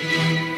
Thank you.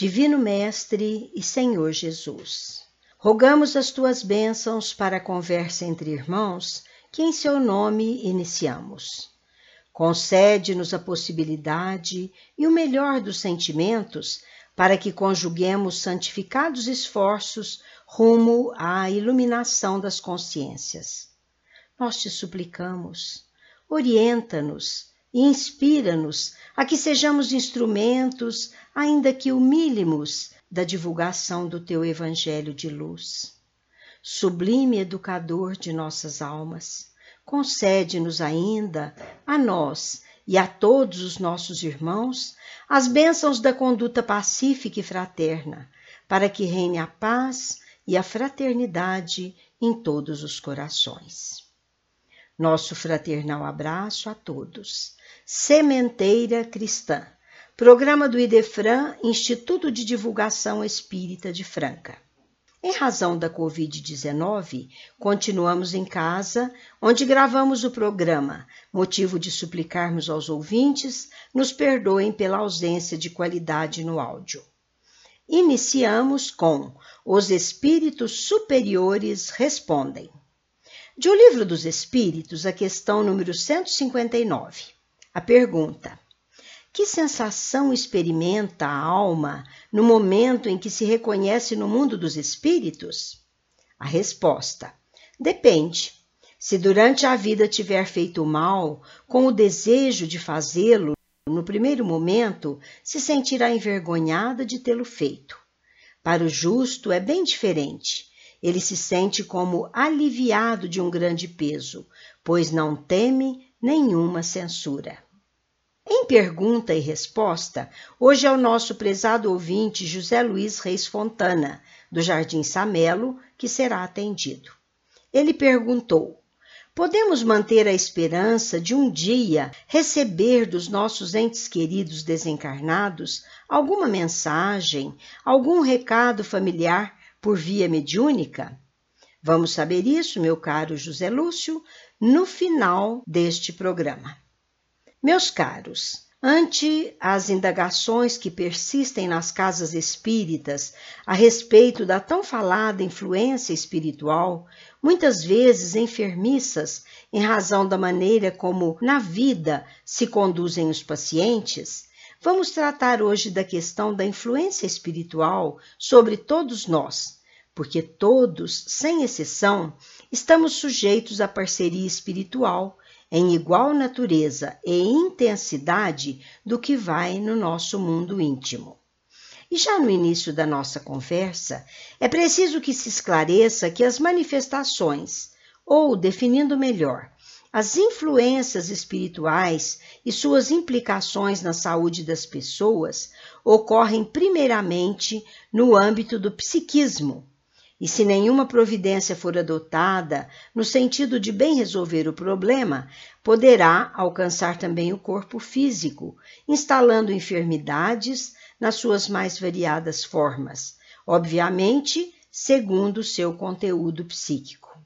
Divino Mestre e Senhor Jesus, rogamos as tuas bênçãos para a conversa entre irmãos que em seu nome iniciamos. Concede-nos a possibilidade e o melhor dos sentimentos para que conjuguemos santificados esforços rumo à iluminação das consciências. Nós te suplicamos, orienta-nos e inspira-nos a que sejamos instrumentos, ainda que humílimos, da divulgação do teu Evangelho de luz. Sublime educador de nossas almas, concede-nos ainda, a nós e a todos os nossos irmãos, as bênçãos da conduta pacífica e fraterna, para que reine a paz e a fraternidade em todos os corações. Nosso fraternal abraço a todos Sementeira Cristã, programa do IDEFRAN, Instituto de Divulgação Espírita de Franca. Em razão da Covid-19, continuamos em casa, onde gravamos o programa, motivo de suplicarmos aos ouvintes nos perdoem pela ausência de qualidade no áudio. Iniciamos com Os Espíritos Superiores Respondem. De O Livro dos Espíritos, a questão número 159. A pergunta: Que sensação experimenta a alma no momento em que se reconhece no mundo dos espíritos? A resposta: Depende. Se durante a vida tiver feito mal, com o desejo de fazê-lo, no primeiro momento se sentirá envergonhada de tê-lo feito. Para o justo é bem diferente. Ele se sente como aliviado de um grande peso, pois não teme nenhuma censura. Em pergunta e resposta, hoje é o nosso prezado ouvinte José Luiz Reis Fontana, do Jardim Samelo, que será atendido. Ele perguntou: Podemos manter a esperança de um dia receber dos nossos entes queridos desencarnados alguma mensagem, algum recado familiar por via mediúnica? Vamos saber isso, meu caro José Lúcio, no final deste programa. Meus caros, ante as indagações que persistem nas casas espíritas a respeito da tão falada influência espiritual, muitas vezes enfermiças em razão da maneira como na vida se conduzem os pacientes, vamos tratar hoje da questão da influência espiritual sobre todos nós porque todos, sem exceção, estamos sujeitos à parceria espiritual em igual natureza e intensidade do que vai no nosso mundo íntimo. E já no início da nossa conversa, é preciso que se esclareça que as manifestações, ou definindo melhor, as influências espirituais e suas implicações na saúde das pessoas ocorrem primeiramente no âmbito do psiquismo, e se nenhuma providência for adotada no sentido de bem resolver o problema, poderá alcançar também o corpo físico, instalando enfermidades nas suas mais variadas formas, obviamente segundo seu conteúdo psíquico.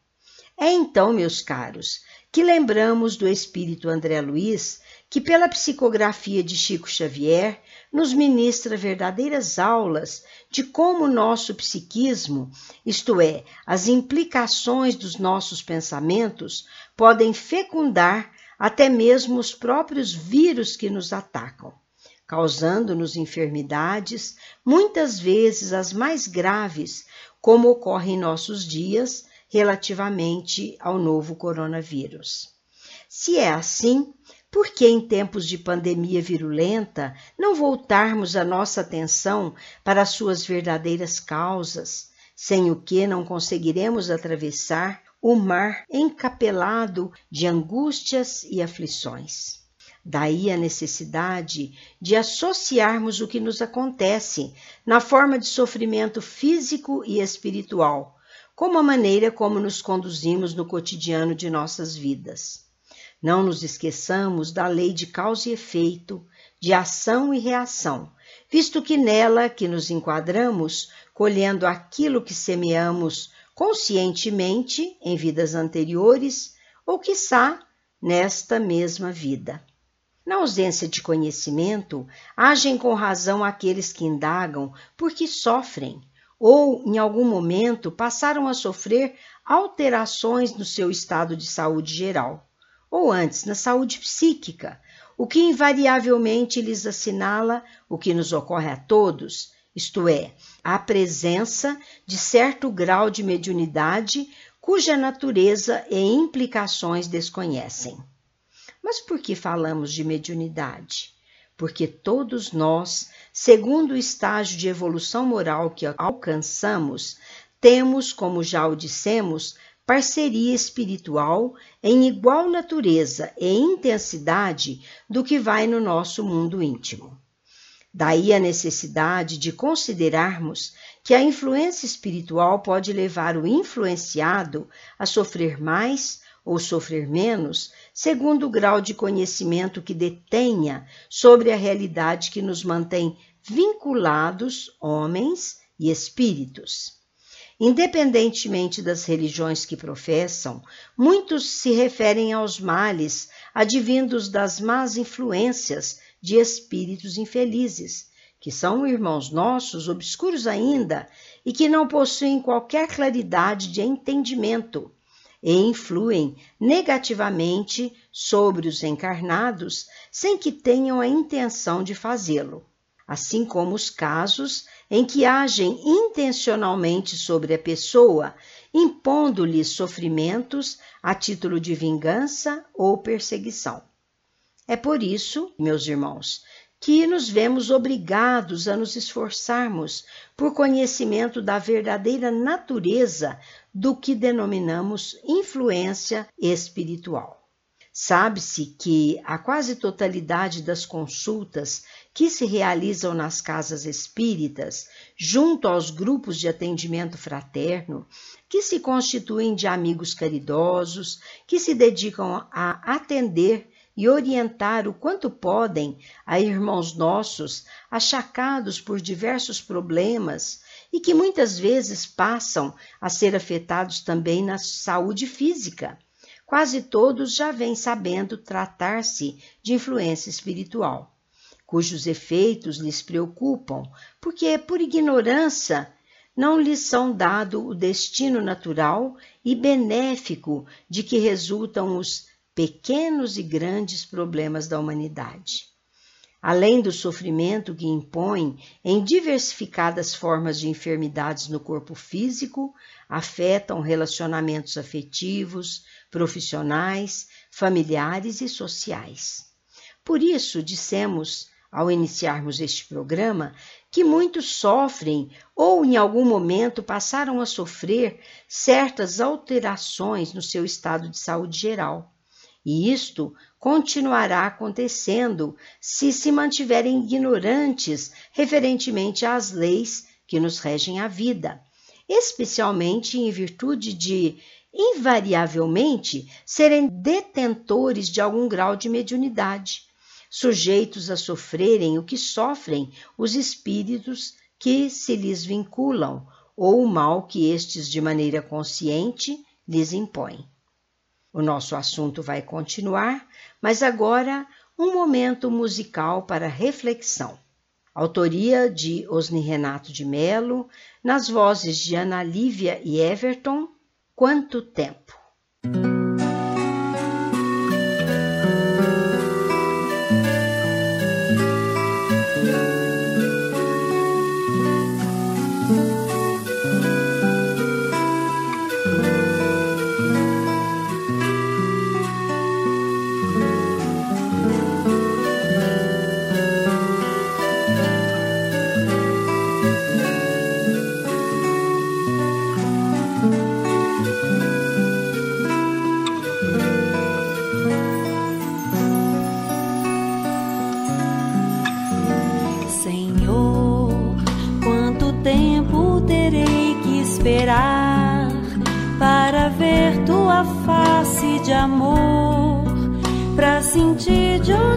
É então, meus caros, que lembramos do espírito André Luiz, que pela psicografia de Chico Xavier nos ministra verdadeiras aulas de como o nosso psiquismo, isto é, as implicações dos nossos pensamentos, podem fecundar até mesmo os próprios vírus que nos atacam, causando-nos enfermidades, muitas vezes as mais graves, como ocorre em nossos dias relativamente ao novo coronavírus. Se é assim, por que, em tempos de pandemia virulenta, não voltarmos a nossa atenção para as suas verdadeiras causas, sem o que não conseguiremos atravessar o mar encapelado de angústias e aflições. Daí a necessidade de associarmos o que nos acontece na forma de sofrimento físico e espiritual, como a maneira como nos conduzimos no cotidiano de nossas vidas. Não nos esqueçamos da lei de causa e efeito, de ação e reação, visto que nela que nos enquadramos, colhendo aquilo que semeamos conscientemente em vidas anteriores ou, quiçá, nesta mesma vida. Na ausência de conhecimento, agem com razão aqueles que indagam porque sofrem, ou em algum momento passaram a sofrer alterações no seu estado de saúde geral, ou antes na saúde psíquica, o que invariavelmente lhes assinala o que nos ocorre a todos, isto é, a presença de certo grau de mediunidade cuja natureza e implicações desconhecem. Mas por que falamos de mediunidade? Porque todos nós, segundo o estágio de evolução moral que alcançamos, temos, como já o dissemos, parceria espiritual em igual natureza e intensidade do que vai no nosso mundo íntimo. Daí a necessidade de considerarmos que a influência espiritual pode levar o influenciado a sofrer mais ou sofrer menos, segundo o grau de conhecimento que detenha sobre a realidade que nos mantém vinculados, homens e espíritos. Independentemente das religiões que professam, muitos se referem aos males advindos das más influências de espíritos infelizes, que são irmãos nossos obscuros ainda e que não possuem qualquer claridade de entendimento e influem negativamente sobre os encarnados sem que tenham a intenção de fazê-lo, assim como os casos em que agem intencionalmente sobre a pessoa, impondo-lhe sofrimentos a título de vingança ou perseguição. É por isso, meus irmãos, que nos vemos obrigados a nos esforçarmos por conhecimento da verdadeira natureza do que denominamos influência espiritual. Sabe-se que a quase totalidade das consultas que se realizam nas casas espíritas, junto aos grupos de atendimento fraterno, que se constituem de amigos caridosos, que se dedicam a atender e orientar o quanto podem a irmãos nossos achacados por diversos problemas e que muitas vezes passam a ser afetados também na saúde física. Quase todos já vêm sabendo tratar-se de influência espiritual, cujos efeitos lhes preocupam, porque por ignorância não lhes são dado o destino natural e benéfico de que resultam os pequenos e grandes problemas da humanidade. Além do sofrimento que impõe em diversificadas formas de enfermidades no corpo físico, afetam relacionamentos afetivos, profissionais, familiares e sociais. Por isso, dissemos, ao iniciarmos este programa, que muitos sofrem ou em algum momento passaram a sofrer certas alterações no seu estado de saúde geral. E isto continuará acontecendo se se mantiverem ignorantes referentemente às leis que nos regem a vida, especialmente em virtude de, invariavelmente, serem detentores de algum grau de mediunidade, sujeitos a sofrerem o que sofrem os espíritos que se lhes vinculam ou o mal que estes, de maneira consciente, lhes impõem. O nosso assunto vai continuar, mas agora um momento musical para reflexão. Autoria de Osni Renato de Melo, nas vozes de Ana Lívia e Everton, Quanto Tempo. Para sentir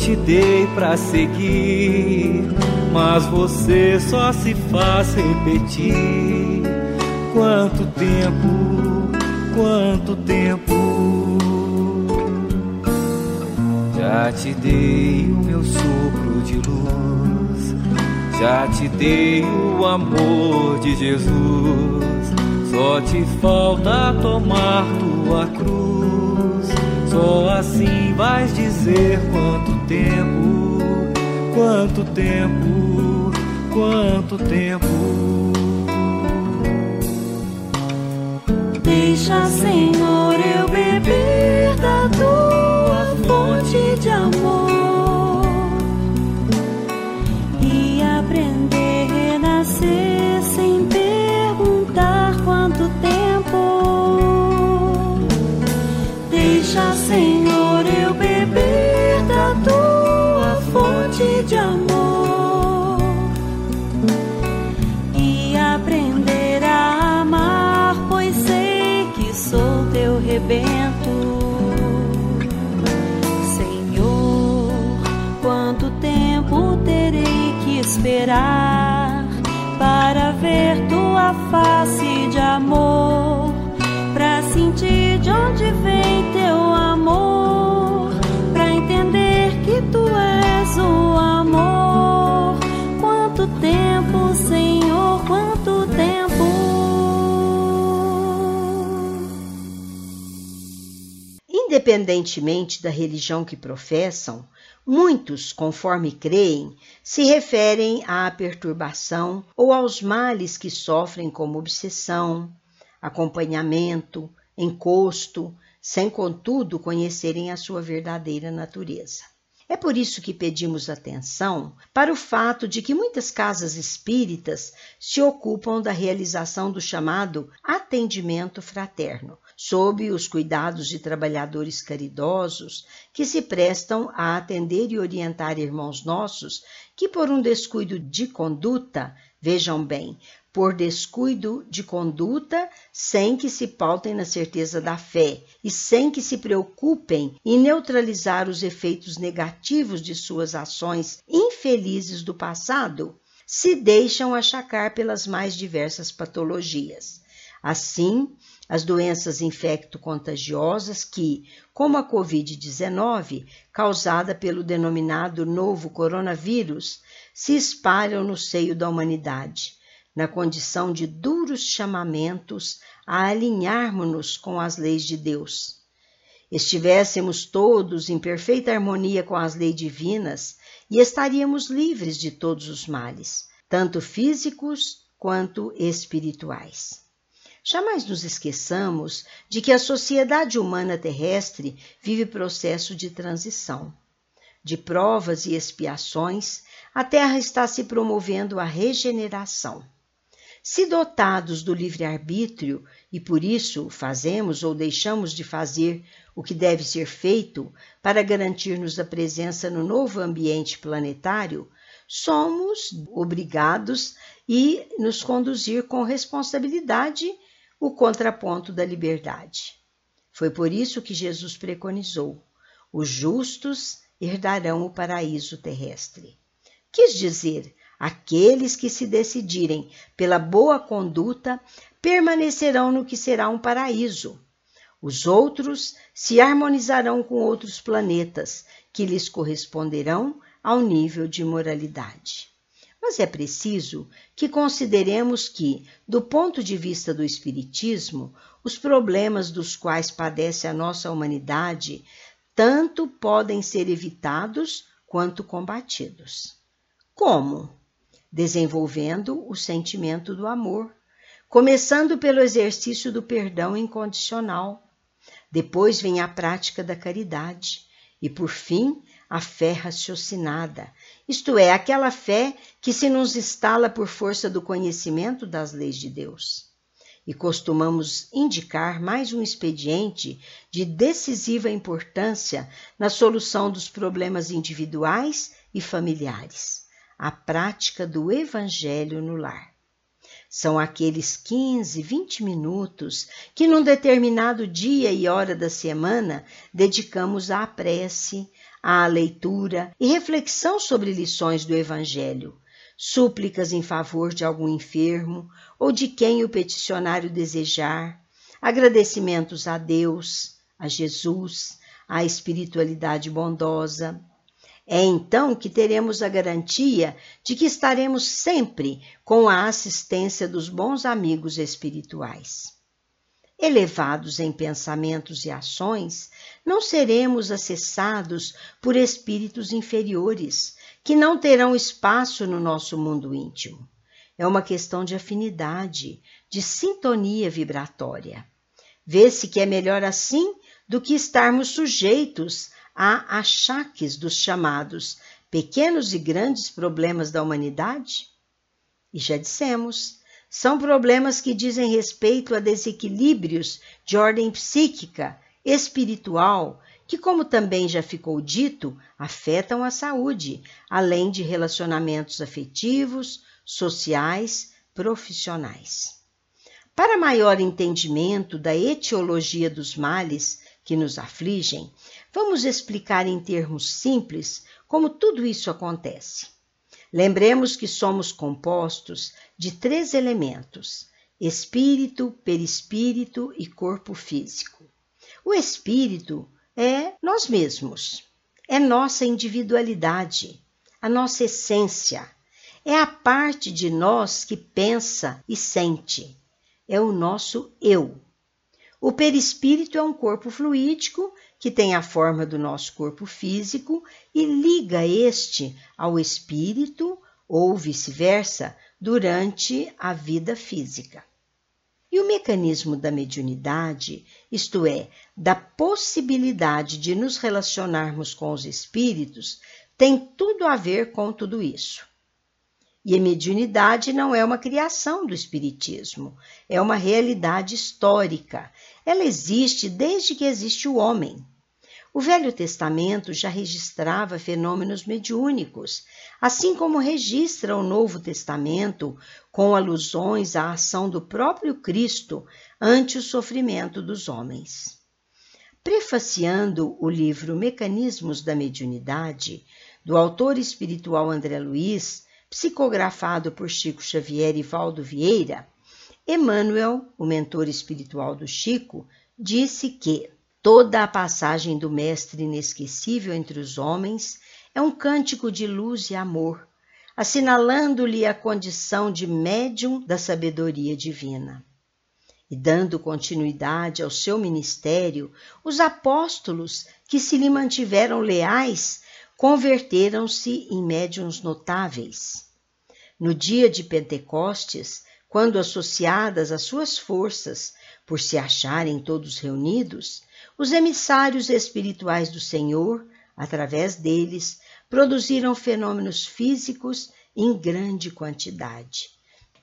te dei pra seguir, mas você só se faz repetir. Quanto tempo, quanto tempo. Já te dei o meu sopro de luz, já te dei o amor de Jesus. Só te falta tomar tua cruz. Só assim vais dizer quanto tempo, quanto tempo, quanto tempo. Deixa, Senhor, eu beber esperar para ver tua face de amor, para sentir de onde vem teu amor, para entender que tu és o amor. Quanto tempo, Senhor, quanto tempo. Independentemente da religião que professam, muitos, conforme creem, se referem à perturbação ou aos males que sofrem como obsessão, acompanhamento, encosto, sem contudo conhecerem a sua verdadeira natureza. É por isso que pedimos atenção para o fato de que muitas casas espíritas se ocupam da realização do chamado atendimento fraterno, sob os cuidados de trabalhadores caridosos que se prestam a atender e orientar irmãos nossos que, por um descuido de conduta, vejam bem, por descuido de conduta, sem que se pautem na certeza da fé e sem que se preocupem em neutralizar os efeitos negativos de suas ações infelizes do passado, se deixam achacar pelas mais diversas patologias. Assim, as doenças infecto-contagiosas que, como a Covid-19, causada pelo denominado novo coronavírus, se espalham no seio da humanidade na condição de duros chamamentos a alinharmos-nos com as leis de Deus. Estivéssemos todos em perfeita harmonia com as leis divinas e estaríamos livres de todos os males, tanto físicos quanto espirituais. Jamais nos esqueçamos de que a sociedade humana terrestre vive processo de transição. De provas e expiações, a Terra está se promovendo a regeneração. Se dotados do livre-arbítrio e por isso fazemos ou deixamos de fazer o que deve ser feito para garantir-nos a presença no novo ambiente planetário, somos obrigados e nos conduzir com responsabilidade o contraponto da liberdade. Foi por isso que Jesus preconizou: os justos herdarão o paraíso terrestre. Quis dizer, aqueles que se decidirem pela boa conduta permanecerão no que será um paraíso. Os outros se harmonizarão com outros planetas que lhes corresponderão ao nível de moralidade. Mas é preciso que consideremos que, do ponto de vista do Espiritismo, os problemas dos quais padece a nossa humanidade tanto podem ser evitados quanto combatidos. Como? Desenvolvendo o sentimento do amor, começando pelo exercício do perdão incondicional. Depois vem a prática da caridade e, por fim, a fé raciocinada, isto é, aquela fé que se nos instala por força do conhecimento das leis de Deus. E costumamos indicar mais um expediente de decisiva importância na solução dos problemas individuais e familiares: a prática do Evangelho no lar. São aqueles 15, 20 minutos que, num determinado dia e hora da semana, dedicamos à prece, à leitura e reflexão sobre lições do Evangelho, súplicas em favor de algum enfermo ou de quem o peticionário desejar, agradecimentos a Deus, a Jesus, à espiritualidade bondosa. É então que teremos a garantia de que estaremos sempre com a assistência dos bons amigos espirituais elevados em pensamentos e ações, não seremos acessados por espíritos inferiores, que não terão espaço no nosso mundo íntimo. É uma questão de afinidade, de sintonia vibratória. Vê-se que é melhor assim do que estarmos sujeitos a achaques dos chamados pequenos e grandes problemas da humanidade? E já dissemos, são problemas que dizem respeito a desequilíbrios de ordem psíquica, espiritual, que, como também já ficou dito, afetam a saúde, além de relacionamentos afetivos, sociais, profissionais. Para maior entendimento da etiologia dos males que nos afligem, vamos explicar em termos simples como tudo isso acontece. Lembremos que somos compostos de três elementos: espírito, perispírito e corpo físico. O espírito é nós mesmos, é nossa individualidade, a nossa essência, é a parte de nós que pensa e sente, é o nosso eu. O perispírito é um corpo fluídico que tem a forma do nosso corpo físico e liga este ao espírito ou vice-versa durante a vida física. E o mecanismo da mediunidade, isto é, da possibilidade de nos relacionarmos com os espíritos, tem tudo a ver com tudo isso. E a mediunidade não é uma criação do Espiritismo, é uma realidade histórica. Ela existe desde que existe o homem. O Velho Testamento já registrava fenômenos mediúnicos, assim como registra o Novo Testamento com alusões à ação do próprio Cristo ante o sofrimento dos homens. Prefaciando o livro Mecanismos da Mediunidade, do autor espiritual André Luiz, psicografado por Chico Xavier e Valdo Vieira, Emmanuel, o mentor espiritual do Chico, disse que Toda a passagem do Mestre inesquecível entre os homens é um cântico de luz e amor, assinalando-lhe a condição de médium da sabedoria divina. E dando continuidade ao seu ministério, os apóstolos que se lhe mantiveram leais converteram-se em médiums notáveis. No dia de Pentecostes, quando associadas às suas forças, por se acharem todos reunidos, os emissários espirituais do Senhor, através deles, produziram fenômenos físicos em grande quantidade.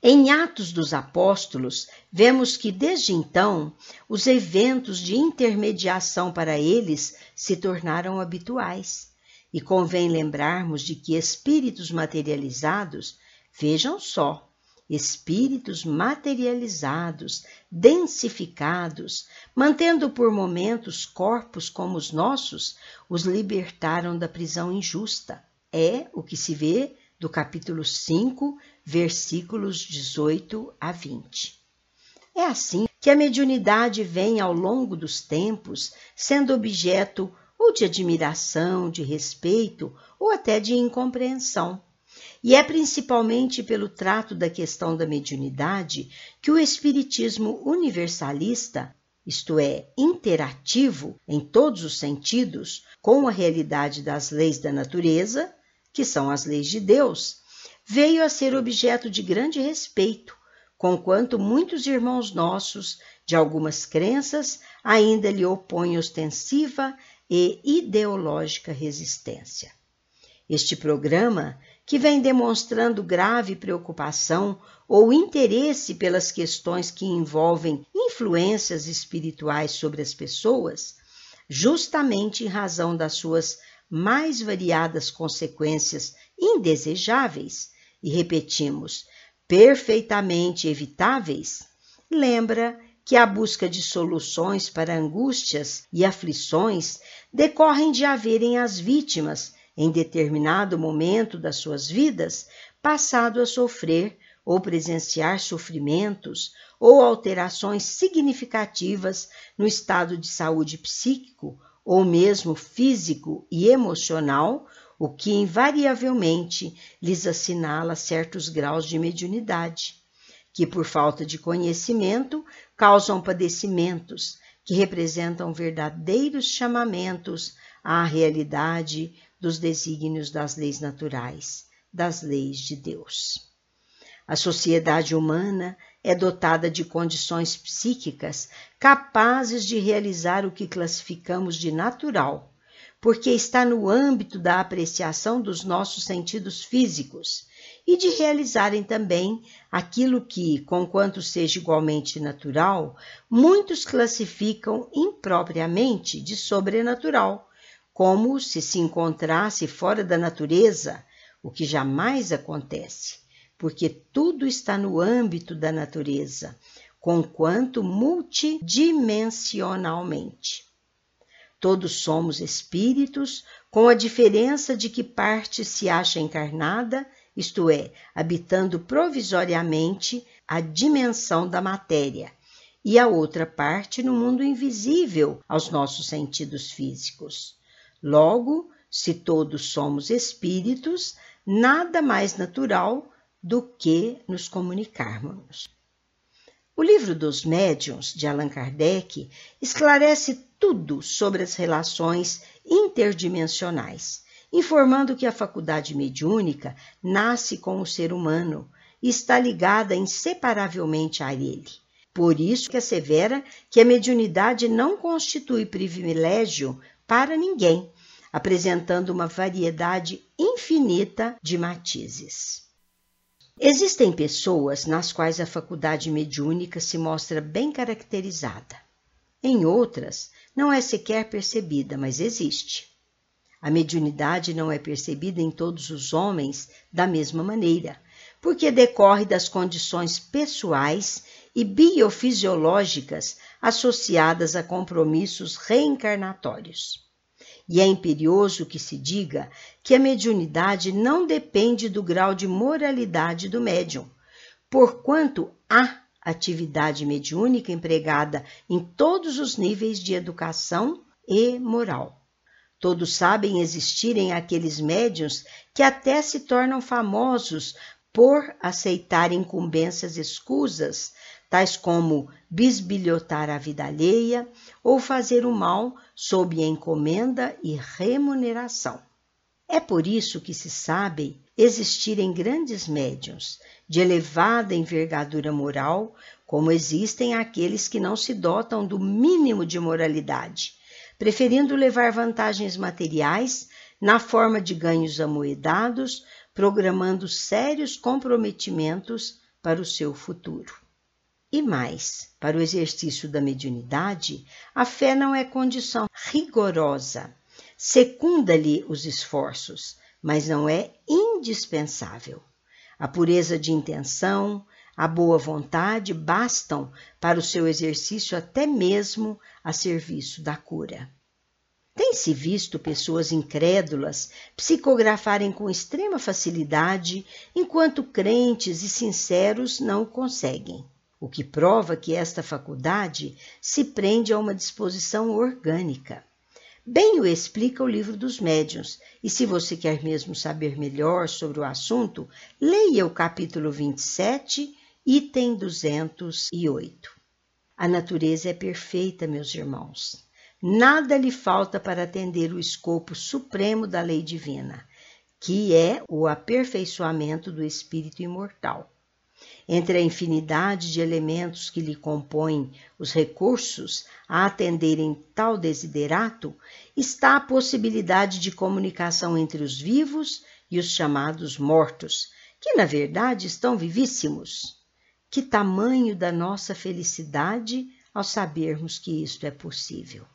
Em Atos dos Apóstolos, vemos que desde então os eventos de intermediação para eles se tornaram habituais. E convém lembrarmos de que espíritos materializados, vejam só, espíritos materializados, densificados, mantendo por momentos corpos como os nossos, os libertaram da prisão injusta. É o que se vê do capítulo 5, versículos 18 a 20. É assim que a mediunidade vem ao longo dos tempos sendo objeto ou de admiração, de respeito ou até de incompreensão. E é principalmente pelo trato da questão da mediunidade que o Espiritismo universalista, isto é, interativo em todos os sentidos com a realidade das leis da natureza, que são as leis de Deus, veio a ser objeto de grande respeito, conquanto muitos irmãos nossos de algumas crenças ainda lhe opõem ostensiva e ideológica resistência. Este programa, que vem demonstrando grave preocupação ou interesse pelas questões que envolvem influências espirituais sobre as pessoas, justamente em razão das suas mais variadas consequências indesejáveis, e repetimos, perfeitamente evitáveis, lembra que a busca de soluções para angústias e aflições decorrem de haverem as vítimas, em determinado momento das suas vidas, passado a sofrer ou presenciar sofrimentos ou alterações significativas no estado de saúde psíquico ou mesmo físico e emocional, o que invariavelmente lhes assinala certos graus de mediunidade, que por falta de conhecimento causam padecimentos que representam verdadeiros chamamentos à realidade dos desígnios das leis naturais, das leis de Deus. A sociedade humana é dotada de condições psíquicas capazes de realizar o que classificamos de natural, porque está no âmbito da apreciação dos nossos sentidos físicos e de realizarem também aquilo que, conquanto seja igualmente natural, muitos classificam impropriamente de sobrenatural, como se se encontrasse fora da natureza, o que jamais acontece porque tudo está no âmbito da natureza, conquanto multidimensionalmente. Todos somos espíritos, com a diferença de que parte se acha encarnada, isto é, habitando provisoriamente a dimensão da matéria, e a outra parte no mundo invisível aos nossos sentidos físicos. Logo, se todos somos espíritos, nada mais natural do que nos comunicarmos. O livro dos médiuns, de Allan Kardec, esclarece tudo sobre as relações interdimensionais, informando que a faculdade mediúnica nasce com o ser humano e está ligada inseparavelmente a ele. Por isso que assevera que a mediunidade não constitui privilégio para ninguém, apresentando uma variedade infinita de matizes. Existem pessoas nas quais a faculdade mediúnica se mostra bem caracterizada. Em outras, não é sequer percebida, mas existe. A mediunidade não é percebida em todos os homens da mesma maneira, porque decorre das condições pessoais e biofisiológicas associadas a compromissos reencarnatórios. E é imperioso que se diga que a mediunidade não depende do grau de moralidade do médium, porquanto há atividade mediúnica empregada em todos os níveis de educação e moral. Todos sabem existirem aqueles médiuns que até se tornam famosos por aceitar incumbências escusas tais como bisbilhotar a vida alheia ou fazer o mal sob encomenda e remuneração. É por isso que se sabe existirem grandes médiuns de elevada envergadura moral, como existem aqueles que não se dotam do mínimo de moralidade, preferindo levar vantagens materiais na forma de ganhos amoedados, programando sérios comprometimentos para o seu futuro. E mais, para o exercício da mediunidade, a fé não é condição rigorosa, secunda-lhe os esforços, mas não é indispensável. A pureza de intenção, a boa vontade bastam para o seu exercício até mesmo a serviço da cura. Tem-se visto pessoas incrédulas psicografarem com extrema facilidade, enquanto crentes e sinceros não o conseguem, o que prova que esta faculdade se prende a uma disposição orgânica. Bem o explica o livro dos médiuns, e se você quer mesmo saber melhor sobre o assunto, leia o capítulo 27, item 208. A natureza é perfeita, meus irmãos. Nada lhe falta para atender o escopo supremo da lei divina, que é o aperfeiçoamento do espírito imortal. Entre a infinidade de elementos que lhe compõem os recursos a atenderem tal desiderato, está a possibilidade de comunicação entre os vivos e os chamados mortos, que na verdade estão vivíssimos. Que tamanho da nossa felicidade ao sabermos que isto é possível?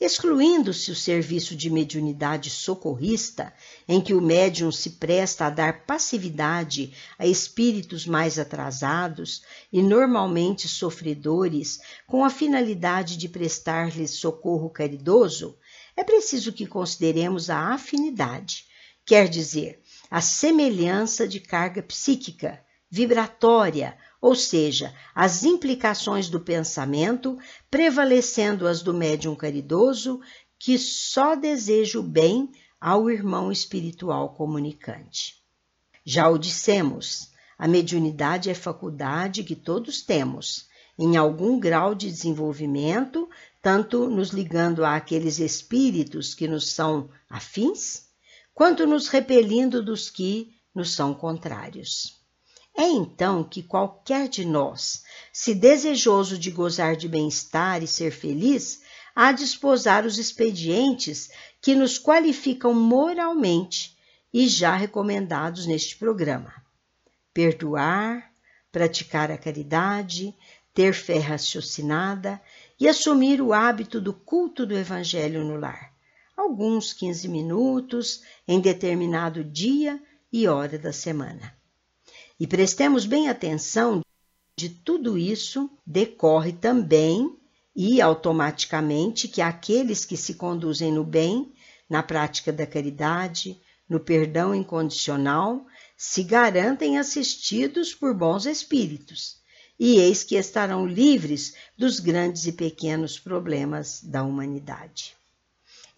Excluindo-se o serviço de mediunidade socorrista, em que o médium se presta a dar passividade a espíritos mais atrasados e normalmente sofredores, com a finalidade de prestar-lhes socorro caridoso, é preciso que consideremos a afinidade, quer dizer, a semelhança de carga psíquica, vibratória ou seja, as implicações do pensamento prevalecendo as do médium caridoso que só deseja o bem ao irmão espiritual comunicante. Já o dissemos, a mediunidade é faculdade que todos temos, em algum grau de desenvolvimento, tanto nos ligando àqueles espíritos que nos são afins, quanto nos repelindo dos que nos são contrários. É então que qualquer de nós, se desejoso de gozar de bem-estar e ser feliz, há de esposar os expedientes que nos qualificam moralmente e já recomendados neste programa. Perdoar, praticar a caridade, ter fé raciocinada e assumir o hábito do culto do Evangelho no lar, alguns 15 minutos em determinado dia e hora da semana. E prestemos bem atenção de tudo isso decorre também e automaticamente que aqueles que se conduzem no bem, na prática da caridade, no perdão incondicional, se garantem assistidos por bons espíritos, e eis que estarão livres dos grandes e pequenos problemas da humanidade.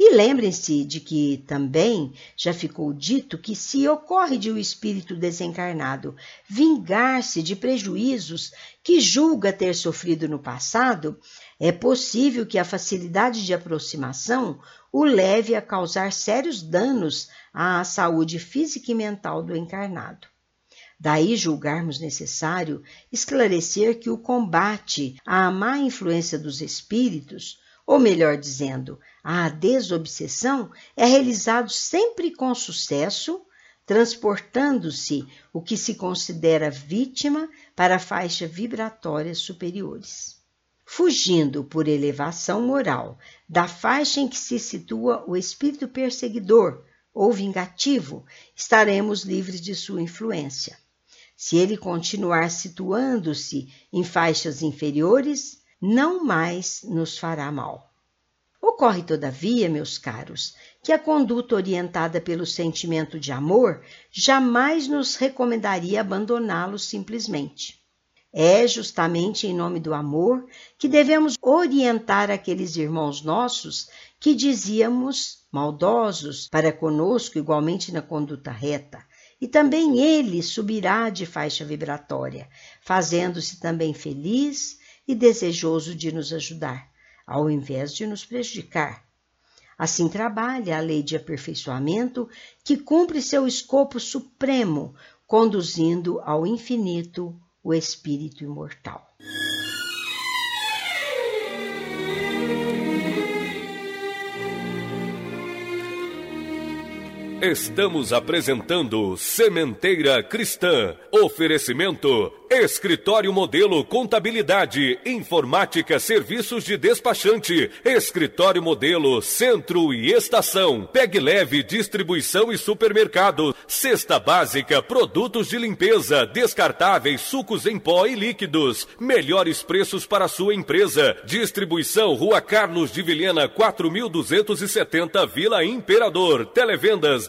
E lembrem-se de que também já ficou dito que, se ocorre de um espírito desencarnado vingar-se de prejuízos que julga ter sofrido no passado, é possível que a facilidade de aproximação o leve a causar sérios danos à saúde física e mental do encarnado. Daí julgarmos necessário esclarecer que o combate à má influência dos espíritos ou melhor dizendo, a desobsessão é realizado sempre com sucesso, transportando-se o que se considera vítima para a faixa vibratória superiores. Fugindo por elevação moral da faixa em que se situa o espírito perseguidor ou vingativo, estaremos livres de sua influência. Se ele continuar situando-se em faixas inferiores, não mais nos fará mal. Ocorre, todavia, meus caros, que a conduta orientada pelo sentimento de amor jamais nos recomendaria abandoná-lo simplesmente. É justamente em nome do amor que devemos orientar aqueles irmãos nossos que dizíamos maldosos para conosco igualmente na conduta reta, e também ele subirá de faixa vibratória, fazendo-se também feliz e desejoso de nos ajudar, ao invés de nos prejudicar. Assim trabalha a lei de aperfeiçoamento que cumpre seu escopo supremo, conduzindo ao infinito o espírito imortal. Estamos apresentando Sementeira Cristã. Oferecimento Escritório Modelo Contabilidade, Informática, Serviços de Despachante, Escritório Modelo Centro e Estação, Peg Leve Distribuição e Supermercado, Cesta Básica, Produtos de Limpeza, Descartáveis, Sucos em Pó e Líquidos, melhores preços para sua empresa, Distribuição Rua Carlos de Vilhena 4270 Vila Imperador, Televendas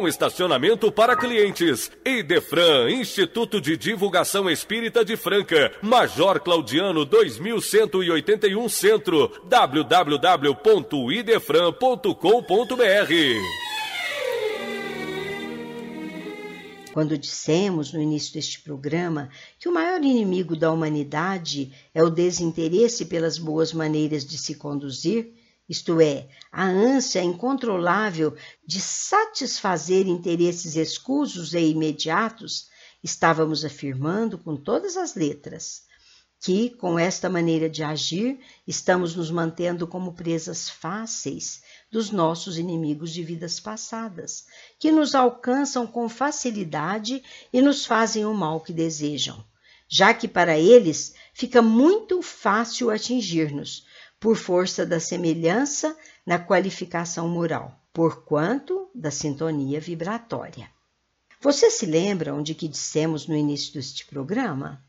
com estacionamento para clientes. Idefran, Instituto de Divulgação Espírita de Franca, Major Claudiano 2181 Centro, www.idefran.com.br. Quando dissemos no início deste programa que o maior inimigo da humanidade é o desinteresse pelas boas maneiras de se conduzir, isto é, a ânsia incontrolável de satisfazer interesses escusos e imediatos, estávamos afirmando com todas as letras que, com esta maneira de agir, estamos nos mantendo como presas fáceis dos nossos inimigos de vidas passadas, que nos alcançam com facilidade e nos fazem o mal que desejam, já que para eles fica muito fácil atingir-nos, por força da semelhança na qualificação moral, porquanto da sintonia vibratória. Vocês se lembram de que dissemos no início deste programa?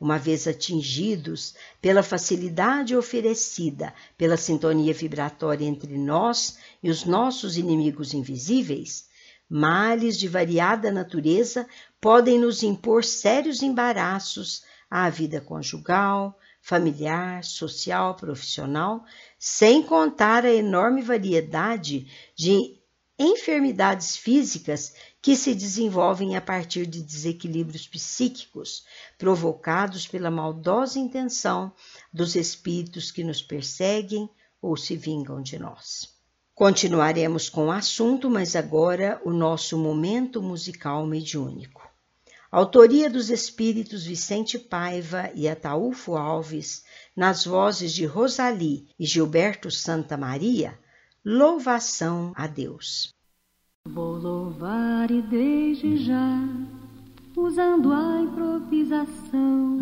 Uma vez atingidos pela facilidade oferecida pela sintonia vibratória entre nós e os nossos inimigos invisíveis, males de variada natureza podem nos impor sérios embaraços à vida conjugal, familiar, social, profissional, sem contar a enorme variedade de enfermidades físicas que se desenvolvem a partir de desequilíbrios psíquicos provocados pela maldosa intenção dos espíritos que nos perseguem ou se vingam de nós. Continuaremos com o assunto, mas agora o nosso momento musical mediúnico. Autoria dos espíritos Vicente Paiva e Ataúfo Alves, nas vozes de Rosali e Gilberto Santa Maria, louvação a Deus. Vou louvar e desde já, usando a improvisação,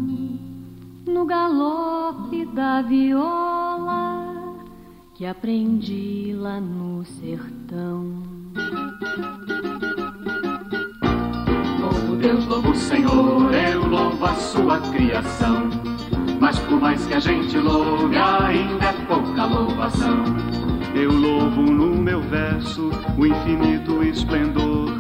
no galope da viola que aprendi lá no sertão. Deus, louvo o Senhor, eu louvo a sua criação. Mas por mais que a gente louve, ainda é pouca louvação. Eu louvo no meu verso o infinito esplendor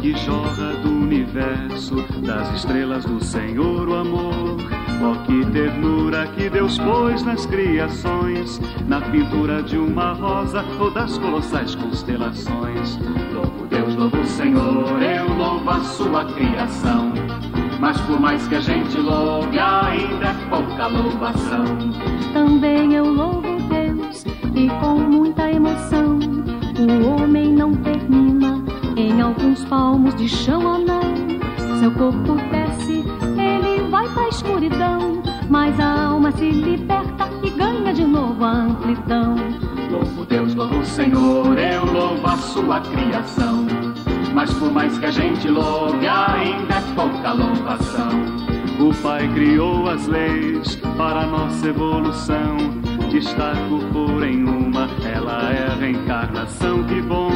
que jorra do universo, das estrelas do Senhor o amor. Oh, que ternura que Deus pôs nas criações, na pintura de uma rosa ou das colossais constelações. Louvo Deus, louvo o Senhor, eu louvo a sua criação. Mas por mais que a gente louve, ainda é pouca louvação. Também eu louvo Deus e com muita emoção. O homem não termina em alguns palmos de chão ou não. Seu corpo desce, mas a alma se liberta e ganha de novo a amplidão. Louvo Deus, louvo o Senhor, eu louvo a sua criação. Mas por mais que a gente louve, ainda é pouca louvação. O Pai criou as leis para nossa evolução. Destaco, porém, uma, ela é a reencarnação. Que bom,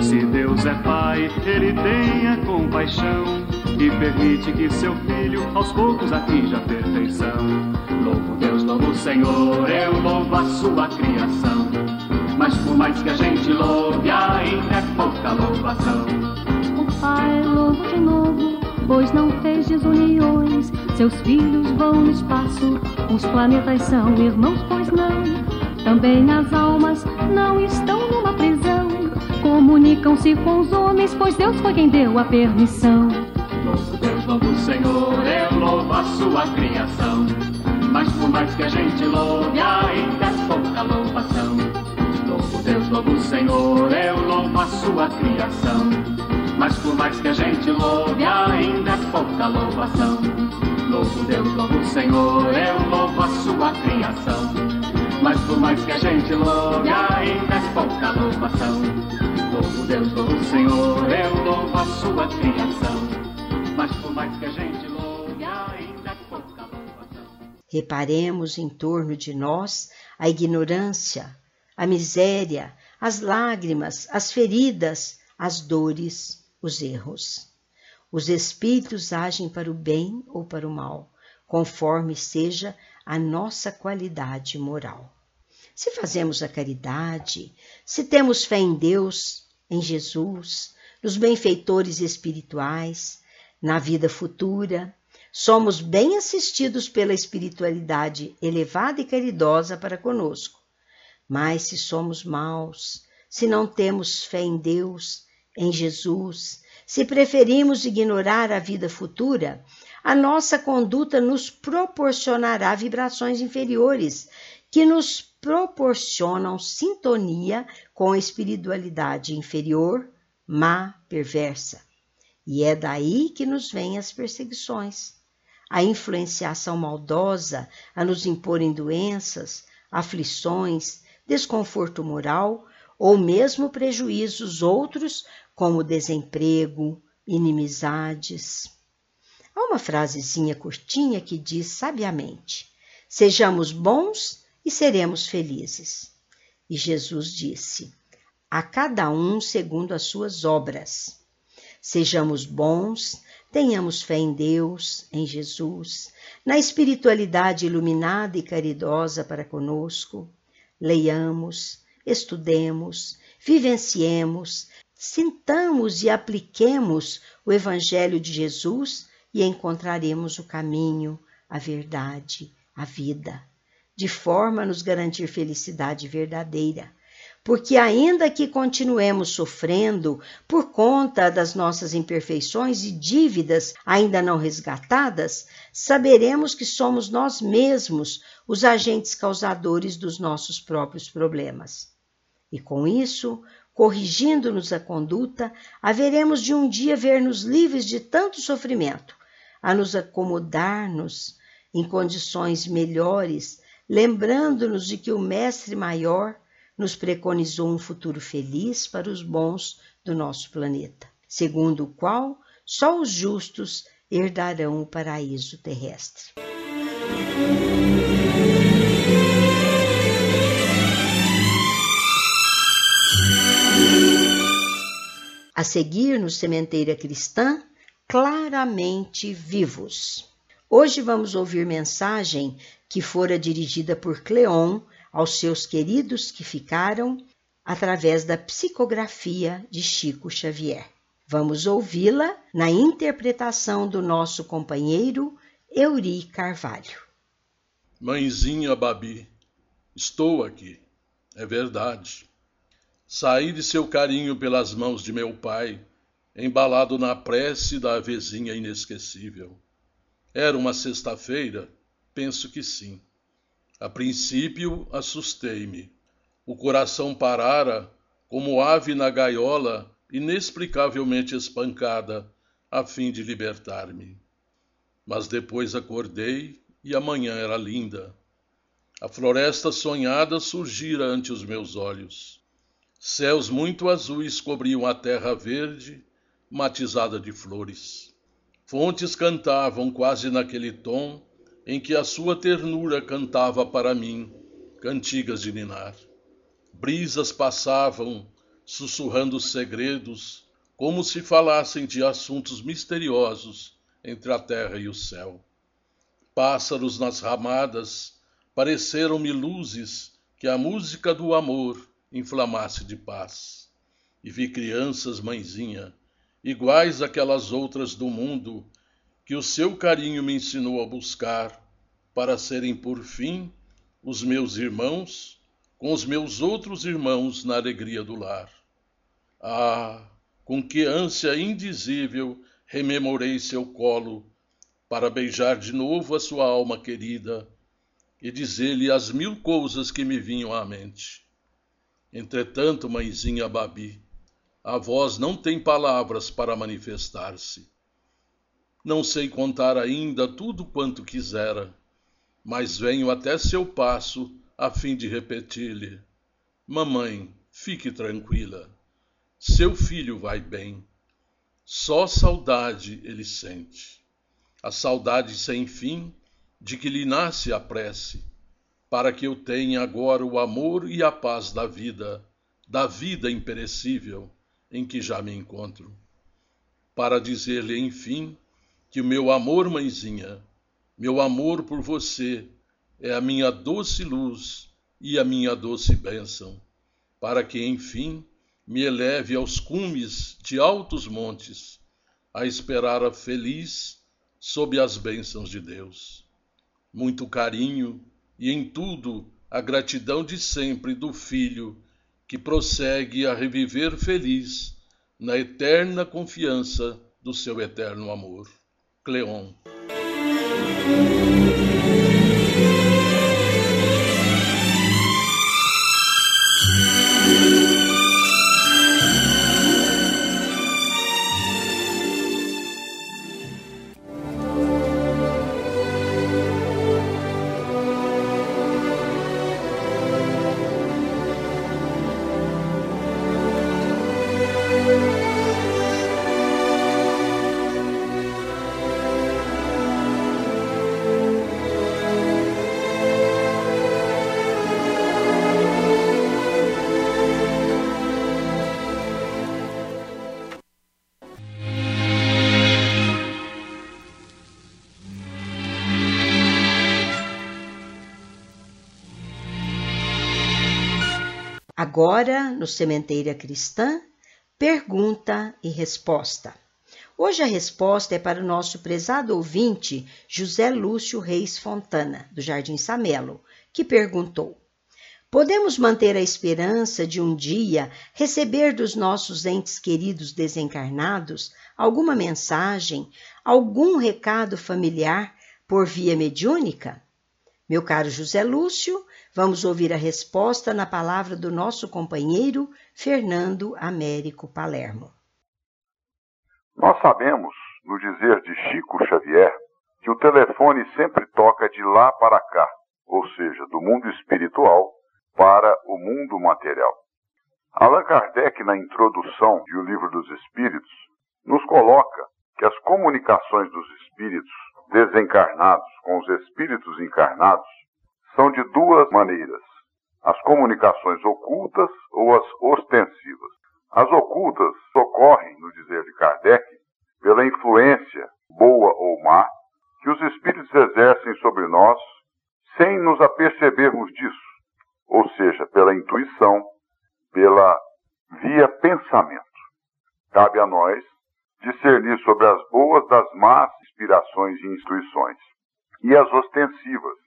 se Deus é Pai, Ele tem a compaixão e permite que seu filho aos poucos atinja a perfeição. Louvo Deus, louvo Senhor, eu louvo a sua criação. Mas por mais que a gente louve, ainda é pouca louvação. O Pai louvo de novo, pois não fez desuniões. Seus filhos vão no espaço, os planetas são irmãos, pois não. Também as almas não estão numa prisão. Comunicam-se com os homens, pois Deus foi quem deu a permissão. Senhor, eu louvo a sua criação. Mas por mais que a gente louve, ainda é pouca louvação. Louvo Deus, louvo o Senhor, eu louvo a sua criação. Mas por mais que a gente louve, ainda é pouca louvação. Louvo Deus, louvo o Senhor, eu louvo a sua criação. Mas por mais que a gente louve, ainda é pouca louvação. Louvo Deus, louvo o Senhor, eu louvo a sua criação. Mas por mais que a gente louve, ainda pouca louvação. Reparemos em torno de nós a ignorância, a miséria, as lágrimas, as feridas, as dores, os erros. Os espíritos agem para o bem ou para o mal, conforme seja a nossa qualidade moral. Se fazemos a caridade, se temos fé em Deus, em Jesus, nos benfeitores espirituais, na vida futura, somos bem assistidos pela espiritualidade elevada e caridosa para conosco. Mas se somos maus, se não temos fé em Deus, em Jesus, se preferimos ignorar a vida futura, a nossa conduta nos proporcionará vibrações inferiores que nos proporcionam sintonia com a espiritualidade inferior, má, perversa. E é daí que nos vêm as perseguições, a influenciação maldosa a nos imporem doenças, aflições, desconforto moral ou mesmo prejuízos outros, como desemprego, inimizades. Há uma frasezinha curtinha que diz sabiamente: Sejamos bons e seremos felizes. E Jesus disse: A cada um segundo as suas obras. Sejamos bons, tenhamos fé em Deus, em Jesus, na espiritualidade iluminada e caridosa para conosco. Leiamos, estudemos, vivenciemos, sintamos e apliquemos o Evangelho de Jesus e encontraremos o caminho, a verdade, a vida, de forma a nos garantir felicidade verdadeira. Porque, ainda que continuemos sofrendo por conta das nossas imperfeições e dívidas ainda não resgatadas, saberemos que somos nós mesmos os agentes causadores dos nossos próprios problemas. E com isso, corrigindo-nos a conduta, haveremos de um dia ver-nos livres de tanto sofrimento, a nos acomodar-nos em condições melhores, lembrando-nos de que o Mestre Maior nos preconizou um futuro feliz para os bons do nosso planeta, segundo o qual só os justos herdarão o paraíso terrestre. A seguir no Sementeira Cristã, claramente vivos. Hoje vamos ouvir mensagem que fora dirigida por Cleon aos seus queridos que ficaram através da psicografia de Chico Xavier. Vamos ouvi-la na interpretação do nosso companheiro Euri Carvalho. Mãezinha Babi, estou aqui, é verdade. Saí de seu carinho pelas mãos de meu pai, embalado na prece da avezinha inesquecível. Era uma sexta-feira? Penso que sim. A princípio, assustei-me. O coração parara, como ave na gaiola, inexplicavelmente espancada, a fim de libertar-me. Mas depois acordei e a manhã era linda. A floresta sonhada surgira ante os meus olhos. Céus muito azuis cobriam a terra verde, matizada de flores. Fontes cantavam quase naquele tom em que a sua ternura cantava para mim cantigas de ninar. Brisas passavam, sussurrando segredos, como se falassem de assuntos misteriosos entre a terra e o céu. Pássaros nas ramadas pareceram-me luzes que a música do amor inflamar-se de paz. E vi crianças, mãezinha, iguais àquelas outras do mundo, que o seu carinho me ensinou a buscar, para serem por fim os meus irmãos, com os meus outros irmãos na alegria do lar. Ah, com que ânsia indizível rememorei seu colo, para beijar de novo a sua alma querida e dizer-lhe as mil coisas que me vinham à mente. Entretanto, mãezinha Babi, a voz não tem palavras para manifestar-se. Não sei contar ainda tudo quanto quisera, mas venho até seu passo a fim de repetir-lhe: Mamãe, fique tranquila. Seu filho vai bem. Só saudade ele sente. A saudade sem fim de que lhe nasce a prece, para que eu tenha agora o amor e a paz da vida, da vida imperecível em que já me encontro. Para dizer-lhe, enfim, que o meu amor, mãezinha, meu amor por você é a minha doce luz e a minha doce bênção, para que, enfim, me eleve aos cumes de altos montes, a esperar a feliz sob as bênçãos de Deus. Muito carinho e em tudo a gratidão de sempre do Filho, que prossegue a reviver feliz na eterna confiança do seu eterno amor. Cleon. Agora, no Sementeira Cristã, pergunta e resposta. Hoje a resposta é para o nosso prezado ouvinte José Lúcio Reis Fontana, do Jardim Samelo, que perguntou: Podemos manter a esperança de um dia receber dos nossos entes queridos desencarnados alguma mensagem, algum recado familiar por via mediúnica? Meu caro José Lúcio, Vamos ouvir a resposta na palavra do nosso companheiro Fernando Américo Palermo. Nós sabemos, no dizer de Chico Xavier, que o telefone sempre toca de lá para cá, ou seja, do mundo espiritual para o mundo material. Allan Kardec, na introdução de O Livro dos Espíritos, nos coloca que as comunicações dos espíritos desencarnados com os espíritos encarnados são de duas maneiras: as comunicações ocultas ou as ostensivas. As ocultas ocorrem, no dizer de Kardec, pela influência, boa ou má, que os espíritos exercem sobre nós sem nos apercebermos disso, ou seja, pela intuição, pela via pensamento. Cabe a nós discernir sobre as boas das más inspirações e intuições, e as ostensivas,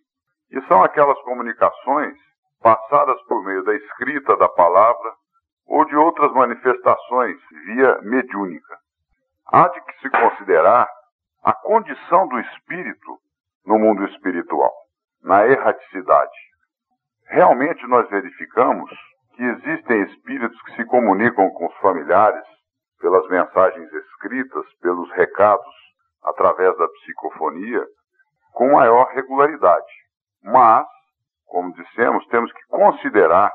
que são aquelas comunicações passadas por meio da escrita da palavra ou de outras manifestações via mediúnica. Há de que se considerar a condição do espírito no mundo espiritual, na erraticidade. Realmente nós verificamos que existem espíritos que se comunicam com os familiares pelas mensagens escritas, pelos recados, através da psicofonia, com maior regularidade. Mas, como dissemos, temos que considerar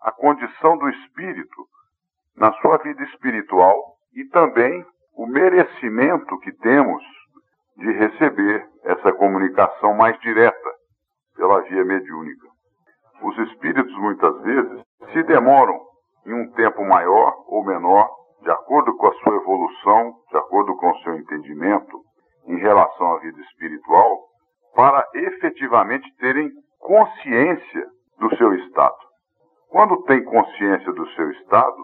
a condição do espírito na sua vida espiritual e também o merecimento que temos de receber essa comunicação mais direta pela via mediúnica. Os espíritos muitas vezes se demoram em um tempo maior ou menor, de acordo com a sua evolução, de acordo com o seu entendimento em relação à vida espiritual, para efetivamente terem consciência do seu estado. Quando têm consciência do seu estado,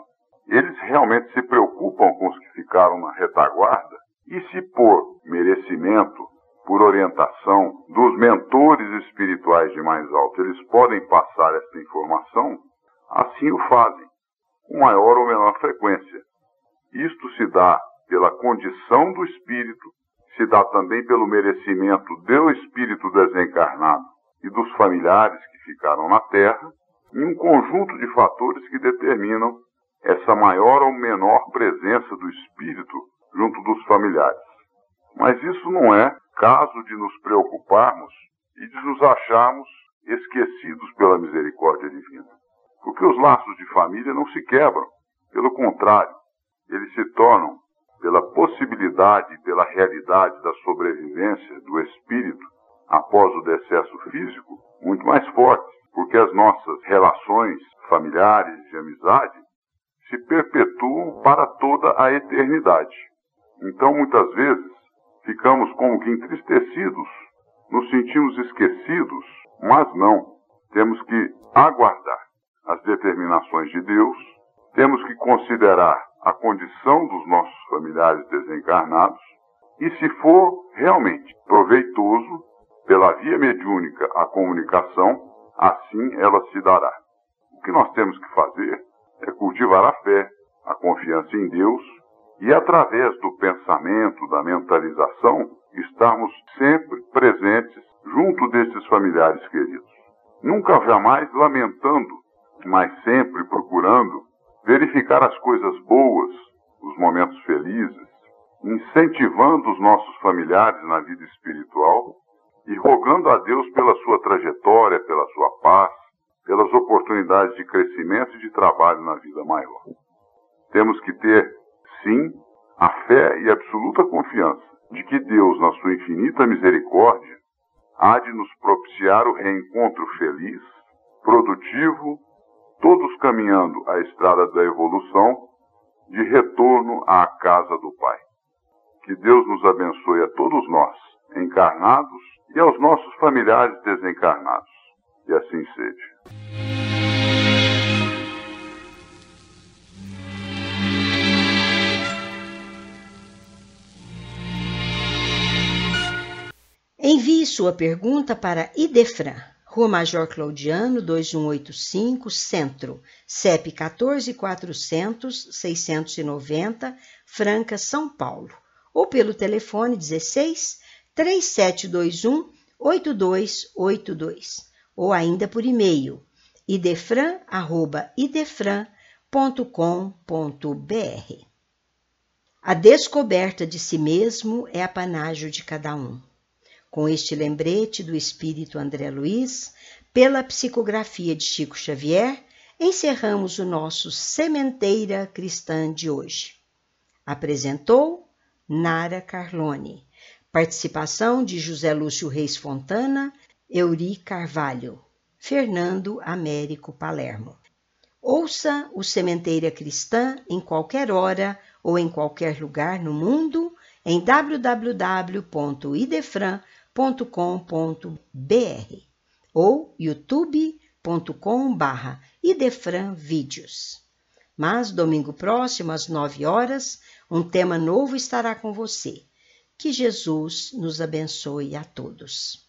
eles realmente se preocupam com os que ficaram na retaguarda e se por merecimento, por orientação dos mentores espirituais de mais alto, eles podem passar esta informação, assim o fazem, com maior ou menor frequência. Isto se dá pela condição do espírito, se dá também pelo merecimento do espírito desencarnado e dos familiares que ficaram na Terra, e um conjunto de fatores que determinam essa maior ou menor presença do espírito junto dos familiares. Mas isso não é caso de nos preocuparmos e de nos acharmos esquecidos pela misericórdia divina. Porque os laços de família não se quebram, pelo contrário, eles se tornam, pela possibilidade e pela realidade da sobrevivência do espírito após o decesso físico, muito mais fortes, porque as nossas relações familiares de amizade se perpetuam para toda a eternidade. Então, muitas vezes, ficamos como que entristecidos, nos sentimos esquecidos, mas não. Temos que aguardar as determinações de Deus, temos que considerar a condição dos nossos familiares desencarnados e, se for realmente proveitoso, pela via mediúnica a comunicação, assim ela se dará. O que nós temos que fazer é cultivar a fé, a confiança em Deus e, através do pensamento, da mentalização, estarmos sempre presentes junto desses familiares queridos. Nunca jamais lamentando, mas sempre procurando verificar as coisas boas, os momentos felizes, incentivando os nossos familiares na vida espiritual e rogando a Deus pela sua trajetória, pela sua paz, pelas oportunidades de crescimento e de trabalho na vida maior. Temos que ter, sim, a fé e absoluta confiança de que Deus, na sua infinita misericórdia, há de nos propiciar o reencontro feliz, produtivo, todos caminhando a estrada da evolução, de retorno à casa do Pai. Que Deus nos abençoe a todos nós, encarnados, e aos nossos familiares desencarnados. E assim seja. Envie sua pergunta para Idefran, Rua Major Claudiano, 2185, Centro, CEP 14400 690, Franca, São Paulo, ou pelo telefone 16 3721 8282 ou ainda por e-mail idefran@idefran.com.br. A descoberta de si mesmo é apanágio de cada um. Com este lembrete do espírito André Luiz, pela psicografia de Chico Xavier, encerramos o nosso Sementeira Cristã de hoje. Apresentou Nara Carlone. Participação de José Lúcio Reis Fontana, Euri Carvalho, Fernando Américo Palermo. Ouça o Sementeira Cristã em qualquer hora ou em qualquer lugar no mundo em www.idefran.com.br ou youtube.com.br idefranvídeos. Mas domingo próximo às nove horas, um tema novo estará com você. Que Jesus nos abençoe a todos.